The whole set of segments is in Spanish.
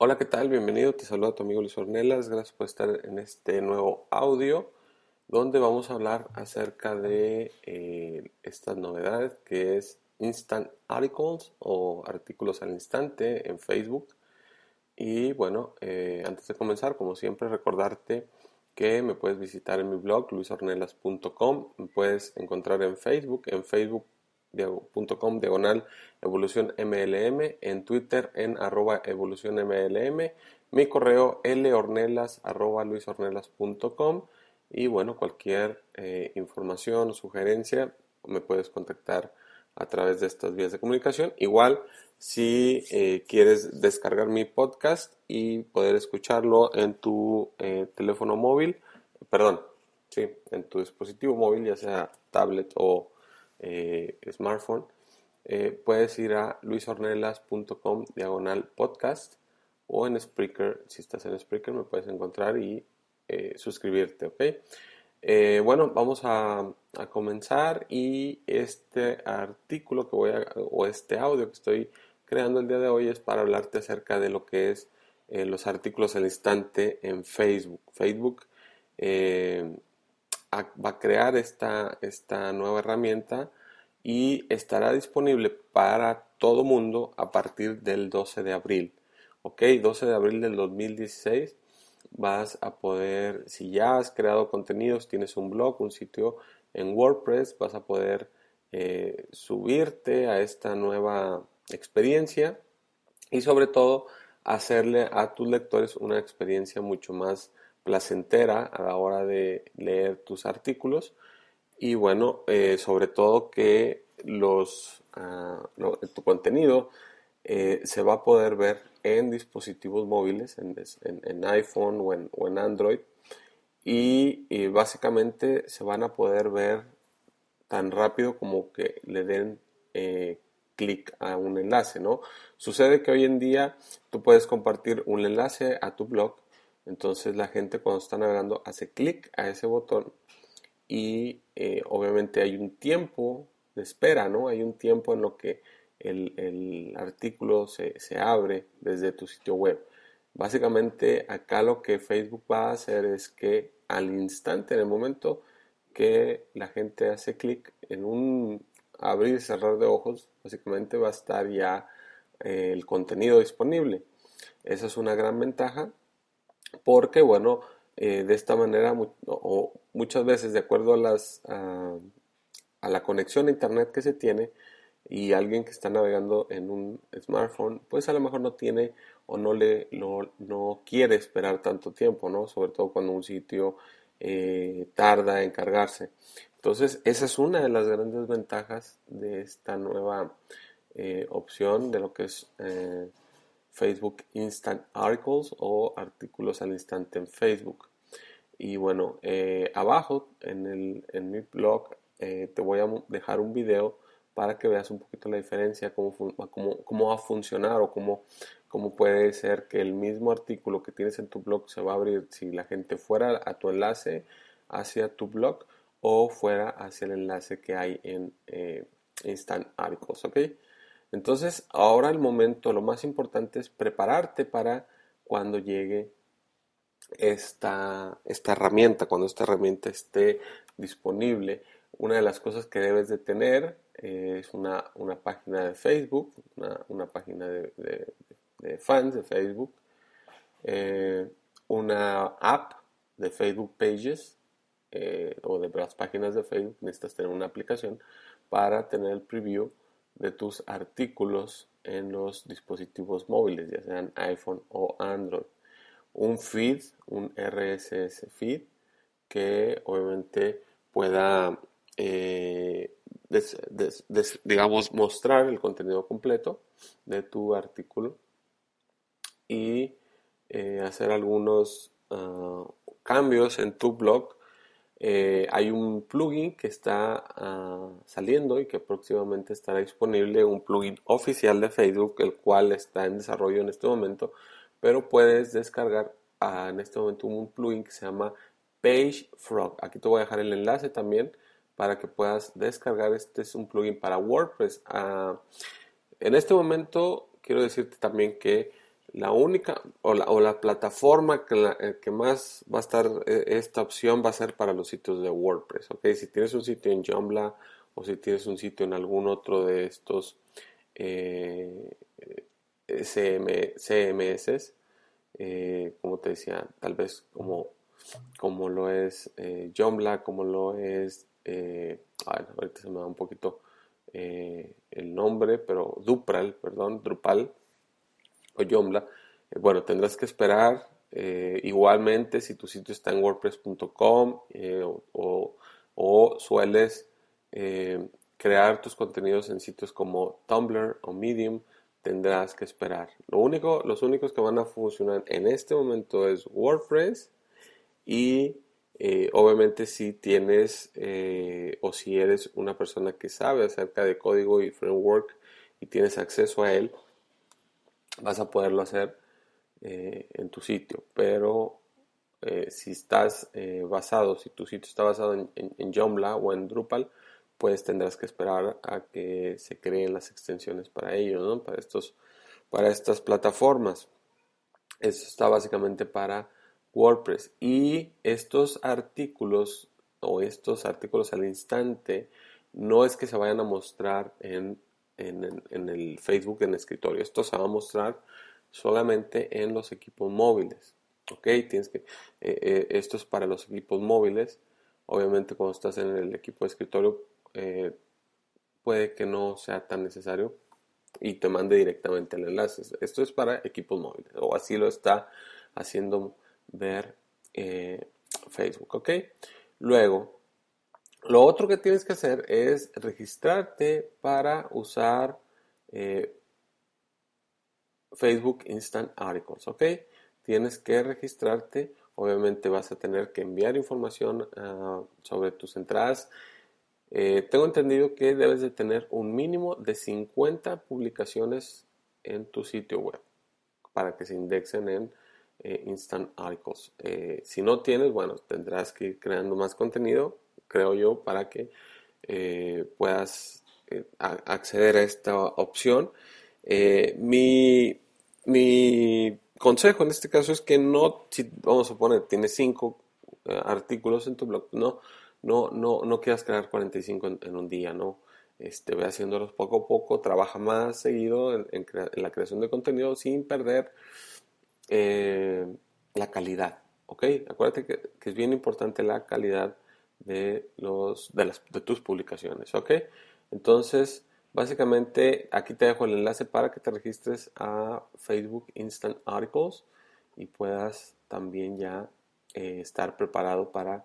Hola, ¿qué tal? Bienvenido, te saluda tu amigo Luis Ornelas, gracias por estar en este nuevo audio donde vamos a hablar acerca de eh, estas novedades que es Instant Articles o artículos al instante en Facebook. Y bueno, eh, antes de comenzar, como siempre, recordarte que me puedes visitar en mi blog luisornelas.com, me puedes encontrar en Facebook, en Facebook diagonal evolución MLM, en Twitter en arroba evolución MLM, mi correo lornelas arroba luisornelas.com y bueno, cualquier eh, información o sugerencia me puedes contactar a través de estas vías de comunicación. Igual, si eh, quieres descargar mi podcast y poder escucharlo en tu eh, teléfono móvil, perdón, sí, en tu dispositivo móvil, ya sea tablet o eh, smartphone, eh, puedes ir a luisornelas.com diagonal podcast o en Spreaker, si estás en Spreaker me puedes encontrar y eh, suscribirte, ¿ok? bueno, vamos a, comenzar y este artículo que voy a, o este audio que estoy creando el día de hoy es para hablarte acerca de lo que es los artículos al instante en Facebook. Facebook va a crear esta, esta nueva herramienta y estará disponible para todo mundo a partir del 12 de abril. Ok, 12 de abril del 2016 vas a poder, si ya has creado contenidos, tienes un blog, un sitio en WordPress, vas a poder eh, subirte a esta nueva experiencia y sobre todo hacerle a tus lectores una experiencia mucho más placentera a la hora de leer tus artículos y bueno, eh, sobre todo que los, ah, tu contenido eh, se va a poder ver en dispositivos móviles, en, en, iPhone o en, Android y, básicamente se van a poder ver tan rápido como que le den eh, clic a un enlace, ¿no? Sucede que hoy en día tú puedes compartir un enlace a tu blog entonces la gente cuando está navegando hace clic a ese botón y eh, obviamente hay un tiempo de espera, ¿no? Hay un tiempo en lo que el, artículo se, abre desde tu sitio web. Básicamente acá lo que Facebook va a hacer es que al instante, en el momento que la gente hace clic en un abrir y cerrar de ojos, básicamente va a estar ya eh, el contenido disponible. Esa es una gran ventaja porque, bueno, eh, de esta manera o muchas veces de acuerdo a, las, a, la conexión a internet que se tiene y alguien que está navegando en un smartphone, pues a lo mejor no tiene o no, le, no, quiere esperar tanto tiempo, ¿no? Sobre todo cuando un sitio eh, tarda en cargarse. Entonces, esa es una de las grandes ventajas de esta nueva eh, opción de lo que es Facebook Instant Articles o artículos al instante en Facebook. Y bueno, eh, abajo en, el, en, mi blog eh, te voy a dejar un video para que veas un poquito la diferencia, cómo, cómo, cómo va a funcionar o cómo, cómo puede ser que el mismo artículo que tienes en tu blog se va a abrir si la gente fuera a tu enlace hacia tu blog o fuera hacia el enlace que hay en eh, Instant Articles, ¿ok? Entonces, ahora el momento, lo más importante es prepararte para cuando llegue esta, esta herramienta, cuando esta herramienta esté disponible. Una de las cosas que debes de tener eh, es una, página de Facebook, una, página de, de fans de Facebook, eh, una app de Facebook Pages eh, o de las páginas de Facebook, necesitas tener una aplicación para tener el preview de tus artículos en los dispositivos móviles, ya sean iPhone o Android. Un feed, un RSS feed, que obviamente pueda, eh, digamos, mostrar el contenido completo de tu artículo y eh, hacer algunos ah, cambios en tu blog. Eh, hay un plugin que está ah, saliendo y que próximamente estará disponible, un plugin oficial de Facebook, el cual está en desarrollo en este momento, pero puedes descargar ah, en este momento un plugin que se llama PageFrog. Aquí te voy a dejar el enlace también para que puedas descargar. Este es un plugin para WordPress. en este momento quiero decirte también que la única o la, plataforma que, eh, que, más va a estar eh, esta opción va a ser para los sitios de WordPress. ¿ok? Si tienes un sitio en Joomla o si tienes un sitio en algún otro de estos eh, CMS, como te decía, tal vez como, como lo es Joomla, como lo es, ahorita se me da un poquito el nombre, pero Drupal, perdón, Drupal o Joomla, eh, bueno, tendrás que esperar eh, igualmente si tu sitio está en wordpress.com eh, o, sueles crear tus contenidos en sitios como Tumblr o Medium, tendrás que esperar. Lo único, los únicos que van a funcionar en este momento es WordPress y obviamente si tienes o si eres una persona que sabe acerca de código y framework y tienes acceso a él, vas a poderlo hacer eh, en tu sitio. Pero eh, si estás eh, basado, si tu sitio está basado en, en, Joomla o en Drupal, pues tendrás que esperar a que se creen las extensiones para ello, para, estos, para estas plataformas. Eso está básicamente para WordPress. Y estos artículos o estos artículos al instante no es que se vayan a mostrar en en, el Facebook en escritorio. Esto se va a mostrar solamente en los equipos móviles. Ok, tienes que, eh, eh, esto es para los equipos móviles. Obviamente cuando estás en el equipo de escritorio eh, puede que no sea tan necesario y te mande directamente el enlace. Esto es para equipos móviles o así lo está haciendo ver Facebook. Ok, luego lo otro que tienes que hacer es registrarte para usar eh, Facebook Instant Articles, ¿ok? Tienes que registrarte, obviamente vas a tener que enviar información ah, sobre tus entradas. Eh, tengo entendido que debes de tener un mínimo de 50 publicaciones en tu sitio web para que se indexen en eh, Instant Articles. si no tienes, bueno, tendrás que ir creando más contenido creo yo, para que eh, puedas eh, acceder a esta opción. Eh, mi, consejo en este caso es que no, si vamos a poner, tienes cinco artículos en tu blog, no, no, no, no quieras crear 45 en, un día, ¿no? Este, ve haciéndolos poco a poco, trabaja más seguido en, la creación de contenido sin perder la calidad, ¿ok? Acuérdate que, es bien importante la calidad de, los, de, las, de tus publicaciones. ¿Ok? Entonces, básicamente aquí te dejo el enlace para que te registres a Facebook Instant Articles y puedas también ya eh, estar preparado para,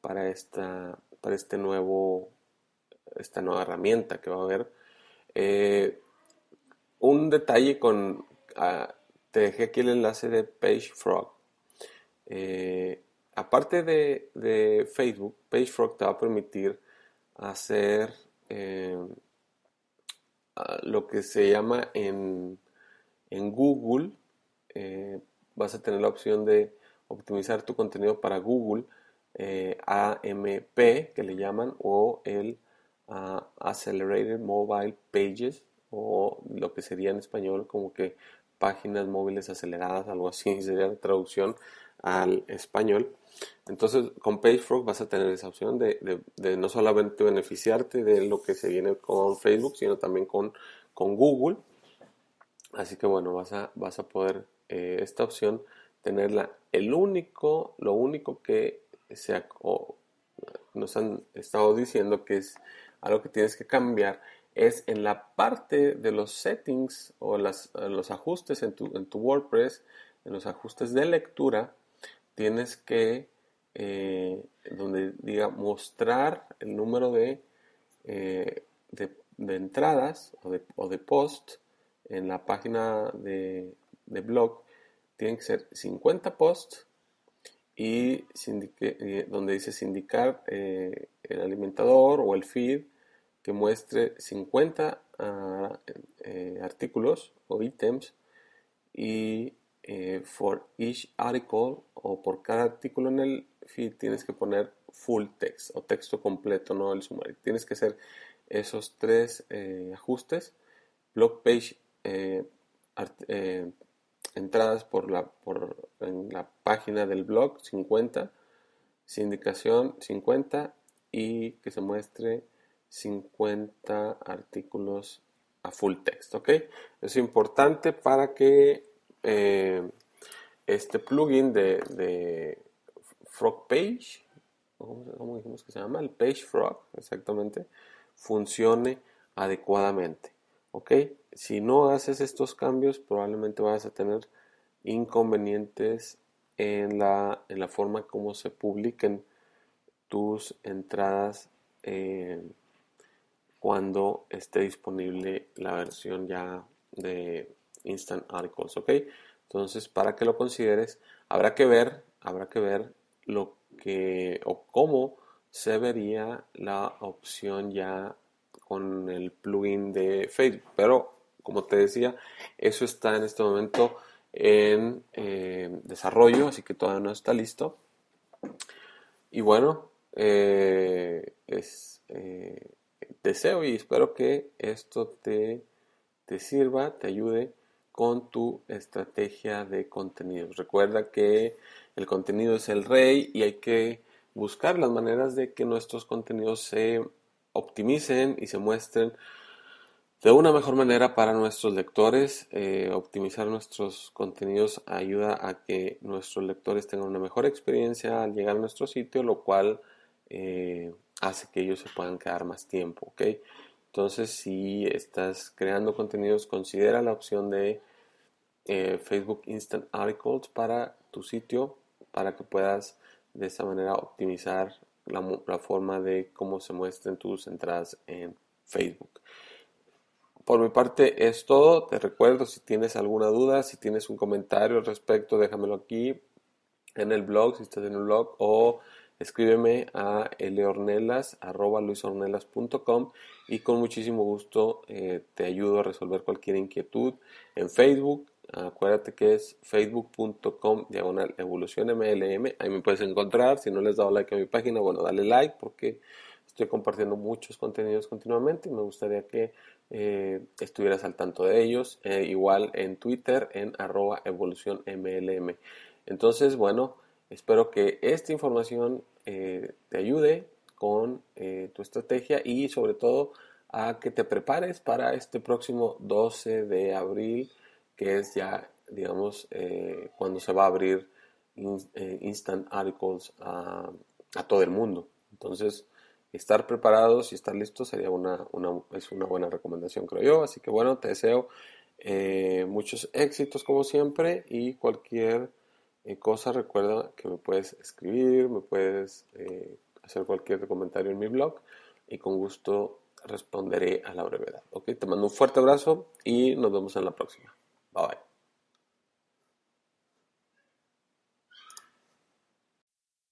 para, esta, para este nuevo, esta nueva herramienta que va a haber. Eh, un detalle con, ah, te dejé aquí el enlace de PageFrog. Eh, aparte de, Facebook, PageFrog te va a permitir hacer eh, lo que se llama en, Google, eh, vas a tener la opción de optimizar tu contenido para Google eh, AMP, que le llaman, o el ah, Accelerated Mobile Pages, o lo que sería en español como que páginas móviles aceleradas, algo así sería la traducción al español. Entonces, con PageFrog vas a tener esa opción de, no solamente beneficiarte de lo que se viene con Facebook, sino también con, con Google. Así que bueno, vas a, vas a poder eh, esta opción tenerla. El único, lo único que se, nos han estado diciendo que es algo que tienes que cambiar es en la parte de los settings o las, los ajustes en tu, en tu, WordPress, en los ajustes de lectura, tienes que, eh, donde diga mostrar el número de, eh, de, entradas o de, o de post en la página de, blog, tienen que ser 50 posts y donde dice sindicar eh, el alimentador o el feed que muestre 50 ah, artículos o ítems y for each article o por cada artículo en el feed tienes que poner full text o texto completo, no el sumario. Tienes que hacer esos tres ajustes. Blog page entradas por la, por, en la página del blog 50, sindicación 50 y que se muestre 50 artículos a full text, ¿ok? Es importante para que eh, este plugin de, de Frog Page, ¿cómo dijimos que se llama? El Page Frog, exactamente, funcione adecuadamente, ¿ok? si no haces estos cambios, probablemente vas a tener inconvenientes en la, en la forma como se publiquen tus entradas eh, cuando esté disponible la versión ya de Instant Articles, ¿ok? Entonces, para que lo consideres, habrá que ver, habrá que ver lo que o cómo se vería la opción ya con el plugin de Facebook, pero como te decía, eso está en este momento en eh, desarrollo, así que todavía no está listo. Y bueno, eh, es, eh, deseo y espero que esto te, te sirva, te ayude con tu estrategia de contenidos. Recuerda que el contenido es el rey y hay que buscar las maneras de que nuestros contenidos se optimicen y se muestren de una mejor manera para nuestros lectores. Eh, optimizar nuestros contenidos ayuda a que nuestros lectores tengan una mejor experiencia al llegar a nuestro sitio, lo cual eh, hace que ellos se puedan quedar más tiempo. Entonces, si estás creando contenidos, considera la opción de eh, Facebook Instant Articles para tu sitio, para que puedas de esta manera optimizar la, la forma de cómo se muestren tus entradas en Facebook. Por mi parte es todo. Te recuerdo si tienes alguna duda, si tienes un comentario al respecto, déjamelo aquí en el blog, si estás en el blog, o escríbeme a luisornelas.com y con muchísimo gusto eh, te ayudo a resolver cualquier inquietud en Facebook. Acuérdate que es facebook.com diagonal evolución MLM. Ahí me puedes encontrar. Si no les has dado like a mi página, bueno, dale like porque estoy compartiendo muchos contenidos continuamente y me gustaría que eh, estuvieras al tanto de ellos. Eh, igual en Twitter en arroba evolución MLM. Entonces, bueno, espero que esta información eh, te ayude con tu estrategia y sobre todo a que te prepares para este próximo 12 de abril, que es ya, digamos, cuando se va a abrir Instant Articles a, todo el mundo. Entonces, estar preparados y estar listos sería una, es una buena recomendación, creo yo. Así que bueno, te deseo eh, muchos éxitos como siempre y cualquier eh, cosa recuerda que me puedes escribir, me puedes eh, hacer cualquier comentario en mi blog y con gusto responderé a la brevedad. Ok, te mando un fuerte abrazo y nos vemos en la próxima. Bye bye.